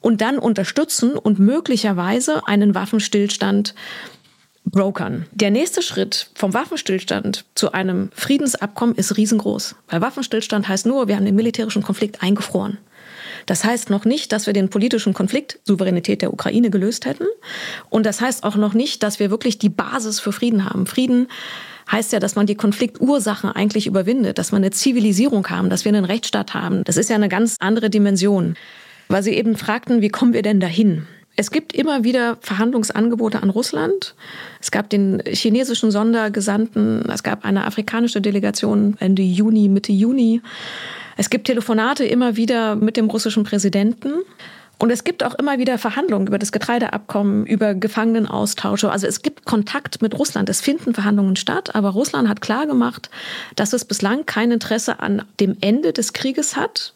und dann unterstützen und möglicherweise einen Waffenstillstand brokern. Der nächste Schritt vom Waffenstillstand zu einem Friedensabkommen ist riesengroß. Weil Waffenstillstand heißt nur, wir haben den militärischen Konflikt eingefroren. Das heißt noch nicht, dass wir den politischen Konflikt, Souveränität der Ukraine, gelöst hätten. Und das heißt auch noch nicht, dass wir wirklich die Basis für Frieden haben. Frieden heißt ja, dass man die Konfliktursachen eigentlich überwindet, dass wir eine Zivilisierung haben, dass wir einen Rechtsstaat haben. Das ist ja eine ganz andere Dimension. Weil Sie eben fragten, wie kommen wir denn dahin? Es gibt immer wieder Verhandlungsangebote an Russland. Es gab den chinesischen Sondergesandten, es gab eine afrikanische Delegation Ende Juni, Mitte Juni. Es gibt Telefonate immer wieder mit dem russischen Präsidenten. Und es gibt auch immer wieder Verhandlungen über das Getreideabkommen, über Gefangenenaustausche. Also es gibt Kontakt mit Russland. Es finden Verhandlungen statt. Aber Russland hat klargemacht, dass es bislang kein Interesse an dem Ende des Krieges hat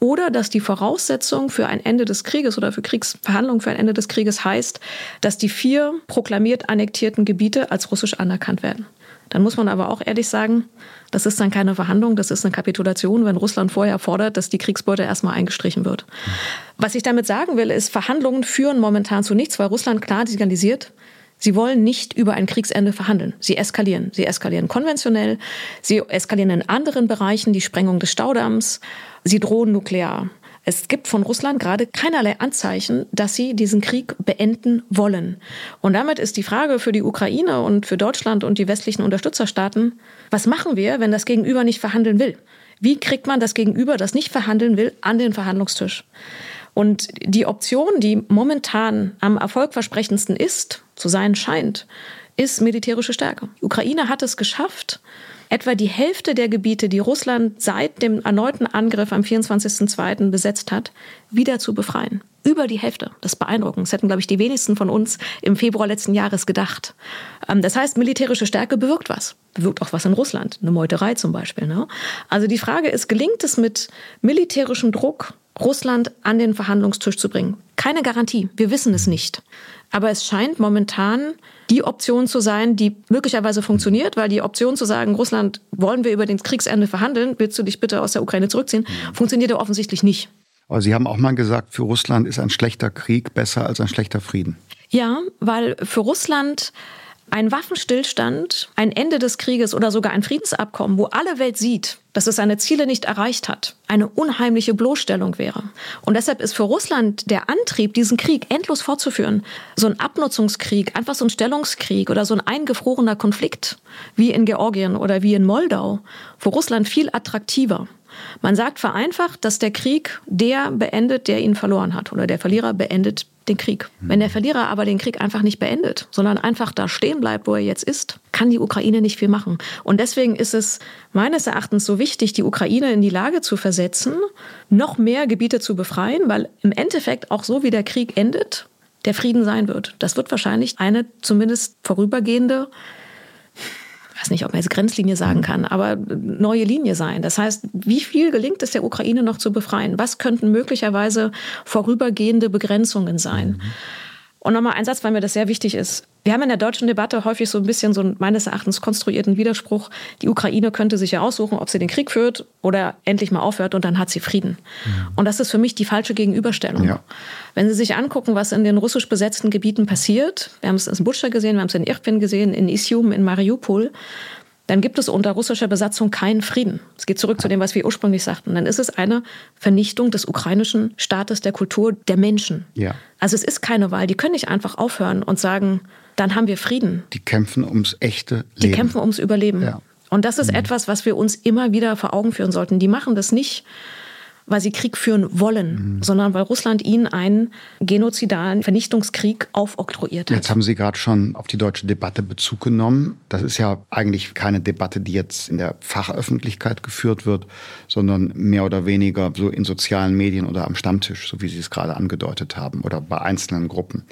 oder dass die Voraussetzung für ein Ende des Krieges oder für Kriegsverhandlungen für ein Ende des Krieges heißt, dass die vier proklamiert annektierten Gebiete als russisch anerkannt werden. Dann muss man aber auch ehrlich sagen, das ist dann keine Verhandlung, das ist eine Kapitulation, wenn Russland vorher fordert, dass die Kriegsbeute erstmal eingestrichen wird. Was ich damit sagen will, ist, Verhandlungen führen momentan zu nichts, weil Russland klar signalisiert, Sie wollen nicht über ein Kriegsende verhandeln. Sie eskalieren. Sie eskalieren konventionell. Sie eskalieren in anderen Bereichen, die Sprengung des Staudamms. Sie drohen nuklear. Es gibt von Russland gerade keinerlei Anzeichen, dass sie diesen Krieg beenden wollen. Und damit ist die Frage für die Ukraine und für Deutschland und die westlichen Unterstützerstaaten, was machen wir, wenn das Gegenüber nicht verhandeln will? Wie kriegt man das Gegenüber, das nicht verhandeln will, an den Verhandlungstisch? Und die Option, die momentan am erfolgversprechendsten ist, zu sein scheint, ist militärische Stärke. Die Ukraine hat es geschafft, etwa die Hälfte der Gebiete, die Russland seit dem erneuten Angriff am 24.02. besetzt hat, wieder zu befreien. Über die Hälfte. Das ist beeindruckend. Das hätten, glaube ich, die wenigsten von uns im Februar letzten Jahres gedacht. Ähm, das heißt, militärische Stärke bewirkt was. Bewirkt auch was in Russland. Eine Meuterei zum Beispiel. Ne? Also die Frage ist, gelingt es mit militärischem Druck, Russland an den Verhandlungstisch zu bringen? Keine Garantie. Wir wissen es nicht. Aber es scheint momentan die Option zu sein, die möglicherweise funktioniert, weil die Option zu sagen, Russland, wollen wir über den Kriegsende verhandeln, willst du dich bitte aus der Ukraine zurückziehen, funktioniert ja offensichtlich nicht. Aber Sie haben auch mal gesagt, für Russland ist ein schlechter Krieg besser als ein schlechter Frieden. Ja, weil für Russland ein Waffenstillstand, ein Ende des Krieges oder sogar ein Friedensabkommen, wo alle Welt sieht, dass es seine Ziele nicht erreicht hat, eine unheimliche Bloßstellung wäre. Und deshalb ist für Russland der Antrieb, diesen Krieg endlos fortzuführen, so ein Abnutzungskrieg, einfach so ein Stellungskrieg oder so ein eingefrorener Konflikt, wie in Georgien oder wie in Moldau, für Russland viel attraktiver. Man sagt vereinfacht, dass der Krieg der beendet, der ihn verloren hat, oder der Verlierer beendet den Krieg. Wenn der Verlierer aber den Krieg einfach nicht beendet, sondern einfach da stehen bleibt, wo er jetzt ist, kann die Ukraine nicht viel machen. Und deswegen ist es meines Erachtens so wichtig, die Ukraine in die Lage zu versetzen, noch mehr Gebiete zu befreien, weil im Endeffekt auch so wie der Krieg endet, der Frieden sein wird. Das wird wahrscheinlich eine zumindest vorübergehende weiß nicht, ob man jetzt Grenzlinie sagen kann, aber neue Linie sein. Das heißt, wie viel gelingt es der Ukraine noch zu befreien? Was könnten möglicherweise vorübergehende Begrenzungen sein? Mhm. Und nochmal ein Satz, weil mir das sehr wichtig ist. Wir haben in der deutschen Debatte häufig so ein bisschen so einen meines Erachtens konstruierten Widerspruch. Die Ukraine könnte sich ja aussuchen, ob sie den Krieg führt oder endlich mal aufhört und dann hat sie Frieden. Mhm. Und das ist für mich die falsche Gegenüberstellung. Ja. Wenn Sie sich angucken, was in den russisch besetzten Gebieten passiert, wir haben es in Butscha gesehen, wir haben es in Irpin gesehen, in Isium, in Mariupol, dann gibt es unter russischer Besatzung keinen Frieden. Es geht zurück zu dem, was wir ursprünglich sagten. Dann ist es eine Vernichtung des ukrainischen Staates, der Kultur, der Menschen. Ja. Also es ist keine Wahl. Die können nicht einfach aufhören und sagen, dann haben wir Frieden. Die kämpfen ums echte Leben. Die kämpfen ums Überleben. Ja. Und das ist mhm. etwas, was wir uns immer wieder vor Augen führen sollten. Die machen das nicht, weil sie Krieg führen wollen, mhm. sondern weil Russland ihnen einen genozidalen Vernichtungskrieg aufoktroyiert hat. Jetzt haben Sie gerade schon auf die deutsche Debatte Bezug genommen. Das ist ja eigentlich keine Debatte, die jetzt in der Fachöffentlichkeit geführt wird, sondern mehr oder weniger so in sozialen Medien oder am Stammtisch, so wie Sie es gerade angedeutet haben, oder bei einzelnen Gruppen.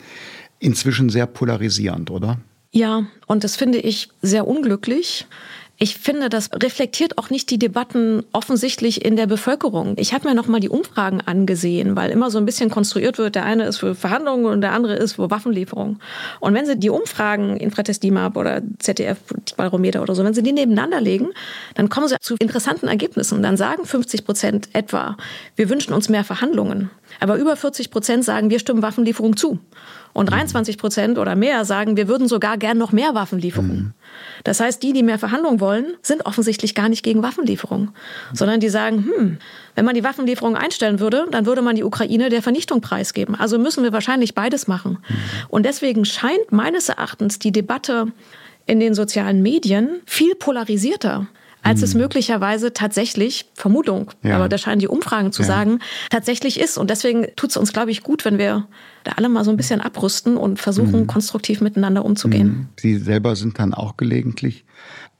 Inzwischen sehr polarisierend, oder? Ja, und das finde ich sehr unglücklich. Ich finde, das reflektiert auch nicht die Debatten offensichtlich in der Bevölkerung. Ich habe mir noch mal die Umfragen angesehen, weil immer so ein bisschen konstruiert wird, der eine ist für Verhandlungen und der andere ist für Waffenlieferungen. Und wenn Sie die Umfragen in Fretes-Dimap oder ZDF Barometer oder so, wenn Sie die nebeneinander legen, dann kommen Sie zu interessanten Ergebnissen. Dann sagen 50 Prozent etwa, wir wünschen uns mehr Verhandlungen. Aber über 40 Prozent sagen, wir stimmen Waffenlieferungen zu. Und 23 Prozent oder mehr sagen, wir würden sogar gern noch mehr Waffenlieferungen. Mhm. Das heißt, die, die mehr Verhandlungen wollen, sind offensichtlich gar nicht gegen Waffenlieferungen, sondern die sagen, hm, wenn man die Waffenlieferungen einstellen würde, dann würde man die Ukraine der Vernichtung preisgeben. Also müssen wir wahrscheinlich beides machen. Mhm. Und deswegen scheint meines Erachtens die Debatte in den sozialen Medien viel polarisierter als es hm. möglicherweise tatsächlich, Vermutung, ja. aber da scheinen die Umfragen zu ja. sagen, tatsächlich ist. Und deswegen tut es uns, glaube ich, gut, wenn wir da alle mal so ein bisschen abrüsten und versuchen, mhm. konstruktiv miteinander umzugehen. Mhm. Sie selber sind dann auch gelegentlich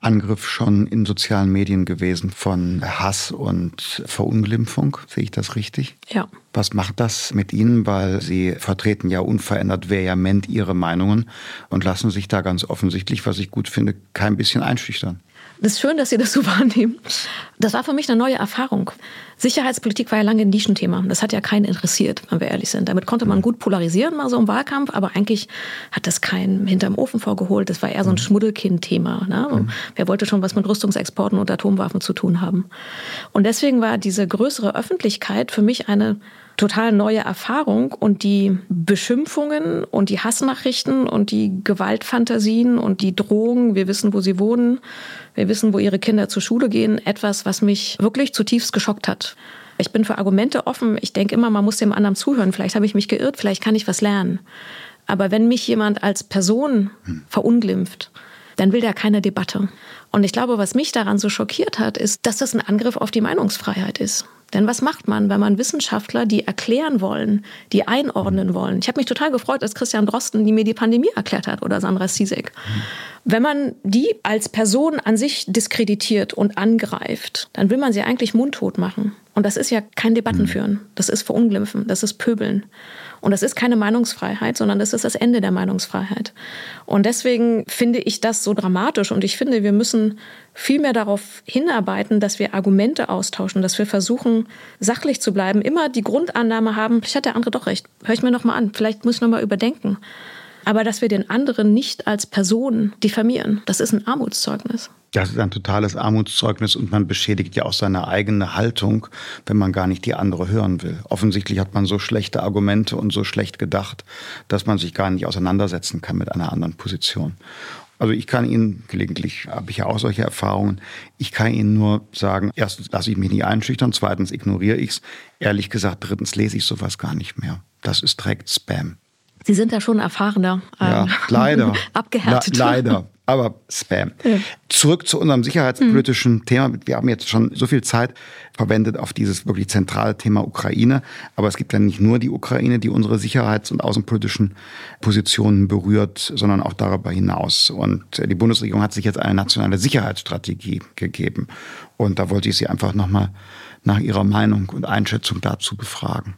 Angriff schon in sozialen Medien gewesen von Hass und Verunglimpfung. Sehe ich das richtig? Ja. Was macht das mit Ihnen? Weil Sie vertreten ja unverändert vehement Ihre Meinungen und lassen sich da ganz offensichtlich, was ich gut finde, kein bisschen einschüchtern. Das ist schön, dass Sie das so wahrnehmen. Das war für mich eine neue Erfahrung. Sicherheitspolitik war ja lange ein Nischenthema. Das hat ja keinen interessiert, wenn wir ehrlich sind. Damit konnte man gut polarisieren, mal so im Wahlkampf, aber eigentlich hat das keinen hinterm Ofen vorgeholt. Das war eher so ein mhm. Schmuddelkind-Thema. Ne? Mhm. Wer wollte schon was mit Rüstungsexporten und Atomwaffen zu tun haben? Und deswegen war diese größere Öffentlichkeit für mich eine total neue Erfahrung und die Beschimpfungen und die Hassnachrichten und die Gewaltfantasien und die Drohungen, wir wissen, wo sie wohnen, wir wissen, wo ihre Kinder zur Schule gehen, etwas, was mich wirklich zutiefst geschockt hat. Ich bin für Argumente offen. Ich denke immer, man muss dem anderen zuhören. Vielleicht habe ich mich geirrt, vielleicht kann ich was lernen. Aber wenn mich jemand als Person verunglimpft, dann will der keine Debatte. Und ich glaube, was mich daran so schockiert hat, ist, dass das ein Angriff auf die Meinungsfreiheit ist. Denn was macht man, wenn man Wissenschaftler, die erklären wollen, die einordnen wollen? Ich habe mich total gefreut, als Christian Drosten die mir die Pandemie erklärt hat oder Sandra Sisek. Wenn man die als Person an sich diskreditiert und angreift, dann will man sie eigentlich mundtot machen. Und das ist ja kein Debatten führen. Das ist Verunglimpfen, das ist Pöbeln. Und das ist keine Meinungsfreiheit, sondern das ist das Ende der Meinungsfreiheit. Und deswegen finde ich das so dramatisch. Und ich finde, wir müssen viel mehr darauf hinarbeiten, dass wir Argumente austauschen, dass wir versuchen, sachlich zu bleiben, immer die Grundannahme haben, vielleicht hat der andere doch recht. Hör ich mir noch mal an, vielleicht muss ich noch mal überdenken. Aber dass wir den anderen nicht als Person diffamieren, das ist ein Armutszeugnis. Das ist ein totales Armutszeugnis und man beschädigt ja auch seine eigene Haltung, wenn man gar nicht die andere hören will. Offensichtlich hat man so schlechte Argumente und so schlecht gedacht, dass man sich gar nicht auseinandersetzen kann mit einer anderen Position. Also ich kann Ihnen, gelegentlich habe ich ja auch solche Erfahrungen, ich kann Ihnen nur sagen, erstens lasse ich mich nicht einschüchtern, zweitens ignoriere ich es. Ehrlich gesagt, drittens lese ich sowas gar nicht mehr. Das ist direkt Spam. Sie sind ja schon erfahrener. Ja, ähm, leider. abgehärtet. Le leider. Aber Spam. Ja. Zurück zu unserem sicherheitspolitischen mhm. Thema. Wir haben jetzt schon so viel Zeit verwendet auf dieses wirklich zentrale Thema Ukraine. Aber es gibt ja nicht nur die Ukraine, die unsere sicherheits- und außenpolitischen Positionen berührt, sondern auch darüber hinaus. Und die Bundesregierung hat sich jetzt eine nationale Sicherheitsstrategie gegeben. Und da wollte ich Sie einfach nochmal nach Ihrer Meinung und Einschätzung dazu befragen.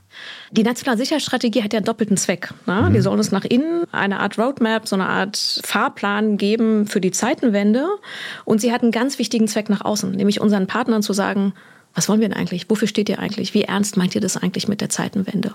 Die nationale Sicherheitsstrategie hat ja einen doppelten Zweck. Ne? Mhm. Die soll uns nach innen eine Art Roadmap, so eine Art Fahrplan geben für die Zeitenwende. Und sie hat einen ganz wichtigen Zweck nach außen, nämlich unseren Partnern zu sagen, was wollen wir denn eigentlich? Wofür steht ihr eigentlich? Wie ernst meint ihr das eigentlich mit der Zeitenwende?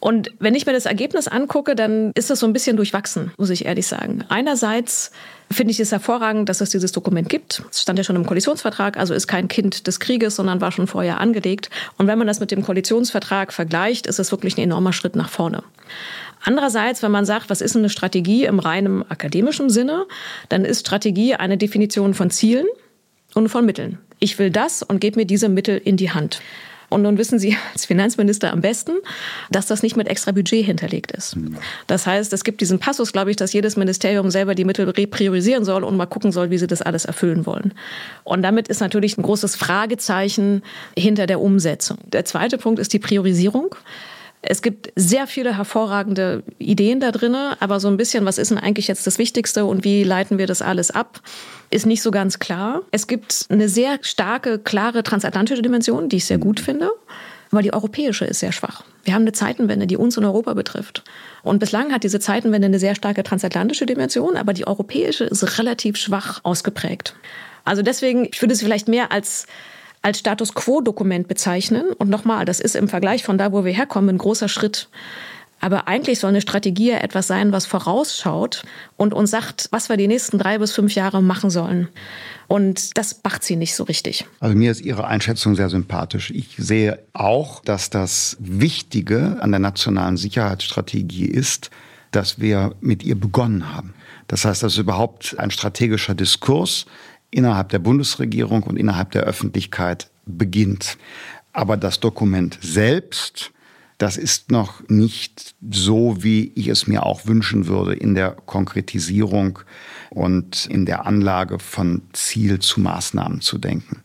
Und wenn ich mir das Ergebnis angucke, dann ist das so ein bisschen durchwachsen, muss ich ehrlich sagen. Einerseits finde ich es hervorragend, dass es dieses Dokument gibt. Es stand ja schon im Koalitionsvertrag, also ist kein Kind des Krieges, sondern war schon vorher angelegt. Und wenn man das mit dem Koalitionsvertrag vergleicht, ist es wirklich ein enormer Schritt nach vorne. Andererseits, wenn man sagt, was ist eine Strategie im reinen akademischen Sinne, dann ist Strategie eine Definition von Zielen und von Mitteln. Ich will das und gebe mir diese Mittel in die Hand. Und nun wissen Sie als Finanzminister am besten, dass das nicht mit extra Budget hinterlegt ist. Das heißt, es gibt diesen Passus, glaube ich, dass jedes Ministerium selber die Mittel repriorisieren soll und mal gucken soll, wie sie das alles erfüllen wollen. Und damit ist natürlich ein großes Fragezeichen hinter der Umsetzung. Der zweite Punkt ist die Priorisierung. Es gibt sehr viele hervorragende Ideen da drin, aber so ein bisschen, was ist denn eigentlich jetzt das Wichtigste und wie leiten wir das alles ab, ist nicht so ganz klar. Es gibt eine sehr starke, klare transatlantische Dimension, die ich sehr gut finde. Aber die europäische ist sehr schwach. Wir haben eine Zeitenwende, die uns in Europa betrifft. Und bislang hat diese Zeitenwende eine sehr starke transatlantische Dimension, aber die europäische ist relativ schwach ausgeprägt. Also deswegen, ich würde es vielleicht mehr als als Status Quo-Dokument bezeichnen. Und nochmal, das ist im Vergleich von da, wo wir herkommen, ein großer Schritt. Aber eigentlich soll eine Strategie ja etwas sein, was vorausschaut und uns sagt, was wir die nächsten drei bis fünf Jahre machen sollen. Und das macht sie nicht so richtig. Also mir ist Ihre Einschätzung sehr sympathisch. Ich sehe auch, dass das Wichtige an der nationalen Sicherheitsstrategie ist, dass wir mit ihr begonnen haben. Das heißt, das ist überhaupt ein strategischer Diskurs, innerhalb der Bundesregierung und innerhalb der Öffentlichkeit beginnt. Aber das Dokument selbst, das ist noch nicht so, wie ich es mir auch wünschen würde in der Konkretisierung und in der Anlage von Ziel zu Maßnahmen zu denken.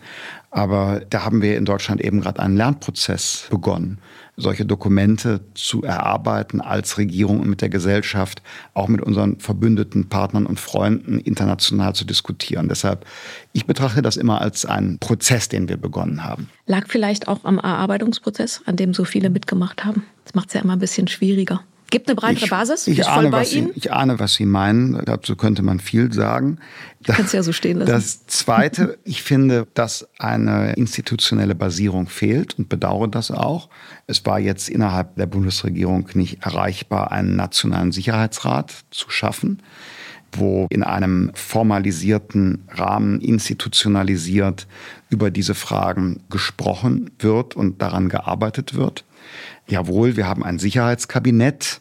Aber da haben wir in Deutschland eben gerade einen Lernprozess begonnen solche Dokumente zu erarbeiten als Regierung und mit der Gesellschaft, auch mit unseren verbündeten Partnern und Freunden international zu diskutieren. Deshalb, ich betrachte das immer als einen Prozess, den wir begonnen haben. Lag vielleicht auch am Erarbeitungsprozess, an dem so viele mitgemacht haben. Das macht es ja immer ein bisschen schwieriger. Gibt eine breitere ich, Basis? Ich, ich ahne, was Sie, ich ahne, was Sie meinen. Dazu könnte man viel sagen. Kannst ja so stehen lassen. Das Zweite, ich finde, dass eine institutionelle Basierung fehlt und bedauere das auch. Es war jetzt innerhalb der Bundesregierung nicht erreichbar, einen nationalen Sicherheitsrat zu schaffen wo in einem formalisierten Rahmen institutionalisiert über diese Fragen gesprochen wird und daran gearbeitet wird. Jawohl, wir haben ein Sicherheitskabinett,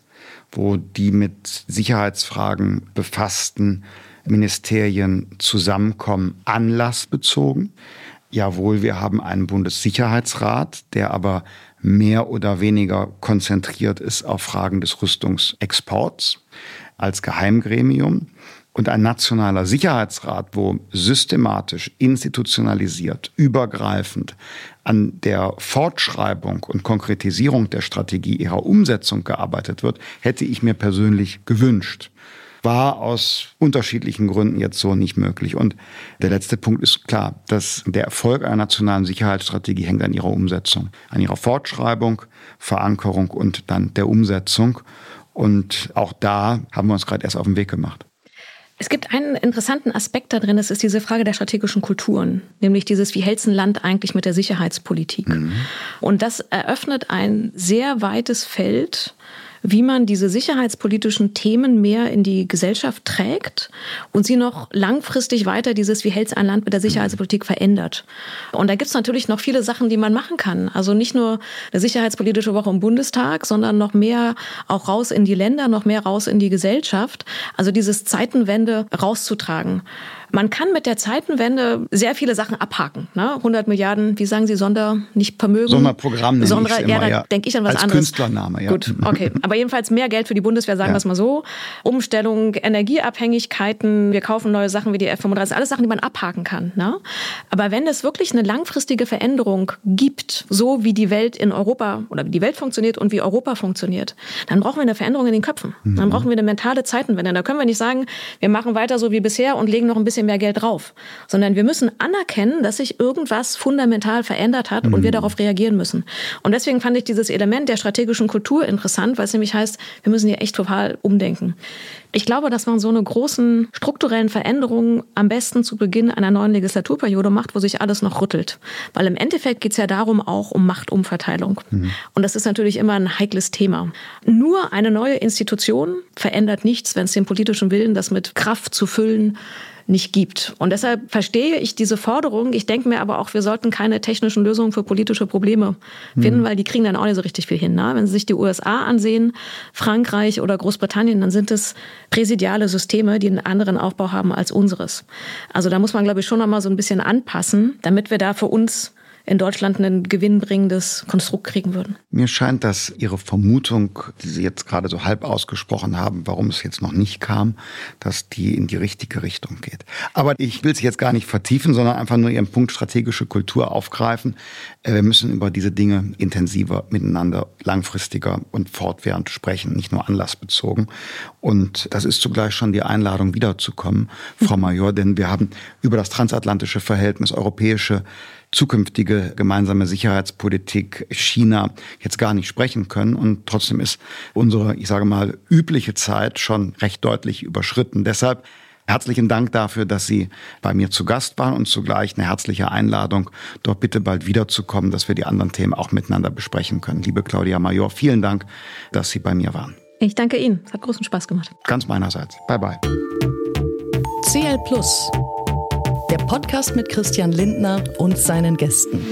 wo die mit Sicherheitsfragen befassten Ministerien zusammenkommen, anlassbezogen. Jawohl, wir haben einen Bundessicherheitsrat, der aber mehr oder weniger konzentriert ist auf Fragen des Rüstungsexports als Geheimgremium und ein nationaler Sicherheitsrat, wo systematisch, institutionalisiert, übergreifend an der Fortschreibung und Konkretisierung der Strategie ihrer Umsetzung gearbeitet wird, hätte ich mir persönlich gewünscht. War aus unterschiedlichen Gründen jetzt so nicht möglich. Und der letzte Punkt ist klar, dass der Erfolg einer nationalen Sicherheitsstrategie hängt an ihrer Umsetzung, an ihrer Fortschreibung, Verankerung und dann der Umsetzung. Und auch da haben wir uns gerade erst auf den Weg gemacht. Es gibt einen interessanten Aspekt da drin, das ist diese Frage der strategischen Kulturen, nämlich dieses, wie hält ein Land eigentlich mit der Sicherheitspolitik? Mhm. Und das eröffnet ein sehr weites Feld wie man diese sicherheitspolitischen Themen mehr in die Gesellschaft trägt und sie noch langfristig weiter dieses, wie hält ein Land mit der Sicherheitspolitik verändert. Und da gibt es natürlich noch viele Sachen, die man machen kann. Also nicht nur eine sicherheitspolitische Woche im Bundestag, sondern noch mehr auch raus in die Länder, noch mehr raus in die Gesellschaft. Also dieses Zeitenwende rauszutragen. Man kann mit der Zeitenwende sehr viele Sachen abhaken. Ne? 100 Milliarden, wie sagen Sie, Sonder, nicht Vermögen? Sonderprogramm Sonder, immer, ja, da ja. denke ich an was Als anderes. Künstlername, ja. Gut, okay. Aber jedenfalls mehr Geld für die Bundeswehr, sagen ja. wir es mal so. Umstellung, Energieabhängigkeiten, wir kaufen neue Sachen wie die F-35, alles Sachen, die man abhaken kann. Ne? Aber wenn es wirklich eine langfristige Veränderung gibt, so wie die Welt in Europa oder wie die Welt funktioniert und wie Europa funktioniert, dann brauchen wir eine Veränderung in den Köpfen. Mhm. Dann brauchen wir eine mentale Zeitenwende. Da können wir nicht sagen, wir machen weiter so wie bisher und legen noch ein bisschen bisschen mehr Geld drauf, sondern wir müssen anerkennen, dass sich irgendwas fundamental verändert hat mhm. und wir mhm. darauf reagieren müssen. Und deswegen fand ich dieses Element der strategischen Kultur interessant, weil es nämlich heißt, wir müssen hier echt total umdenken. Ich glaube, dass man so eine großen strukturellen Veränderungen am besten zu Beginn einer neuen Legislaturperiode macht, wo sich alles noch rüttelt. Weil im Endeffekt geht es ja darum auch um Machtumverteilung. Mhm. Und das ist natürlich immer ein heikles Thema. Nur eine neue Institution verändert nichts, wenn es den politischen Willen, das mit Kraft zu füllen, nicht gibt. Und deshalb verstehe ich diese Forderung. Ich denke mir aber auch, wir sollten keine technischen Lösungen für politische Probleme finden, mhm. weil die kriegen dann auch nicht so richtig viel hin. Ne? Wenn Sie sich die USA ansehen, Frankreich oder Großbritannien, dann sind es präsidiale Systeme, die einen anderen Aufbau haben als unseres. Also da muss man, glaube ich, schon noch mal so ein bisschen anpassen, damit wir da für uns in Deutschland ein gewinnbringendes Konstrukt kriegen würden. Mir scheint, dass Ihre Vermutung, die Sie jetzt gerade so halb ausgesprochen haben, warum es jetzt noch nicht kam, dass die in die richtige Richtung geht. Aber ich will es jetzt gar nicht vertiefen, sondern einfach nur Ihren Punkt strategische Kultur aufgreifen. Äh, wir müssen über diese Dinge intensiver miteinander, langfristiger und fortwährend sprechen, nicht nur anlassbezogen. Und das ist zugleich schon die Einladung, wiederzukommen, Frau Major, denn wir haben über das transatlantische Verhältnis, europäische zukünftige gemeinsame Sicherheitspolitik China jetzt gar nicht sprechen können. Und trotzdem ist unsere, ich sage mal, übliche Zeit schon recht deutlich überschritten. Deshalb Herzlichen Dank dafür, dass Sie bei mir zu Gast waren und zugleich eine herzliche Einladung, dort bitte bald wiederzukommen, dass wir die anderen Themen auch miteinander besprechen können. Liebe Claudia Major, vielen Dank, dass Sie bei mir waren. Ich danke Ihnen. Es hat großen Spaß gemacht. Ganz meinerseits. Bye bye. CL Plus der Podcast mit Christian Lindner und seinen Gästen.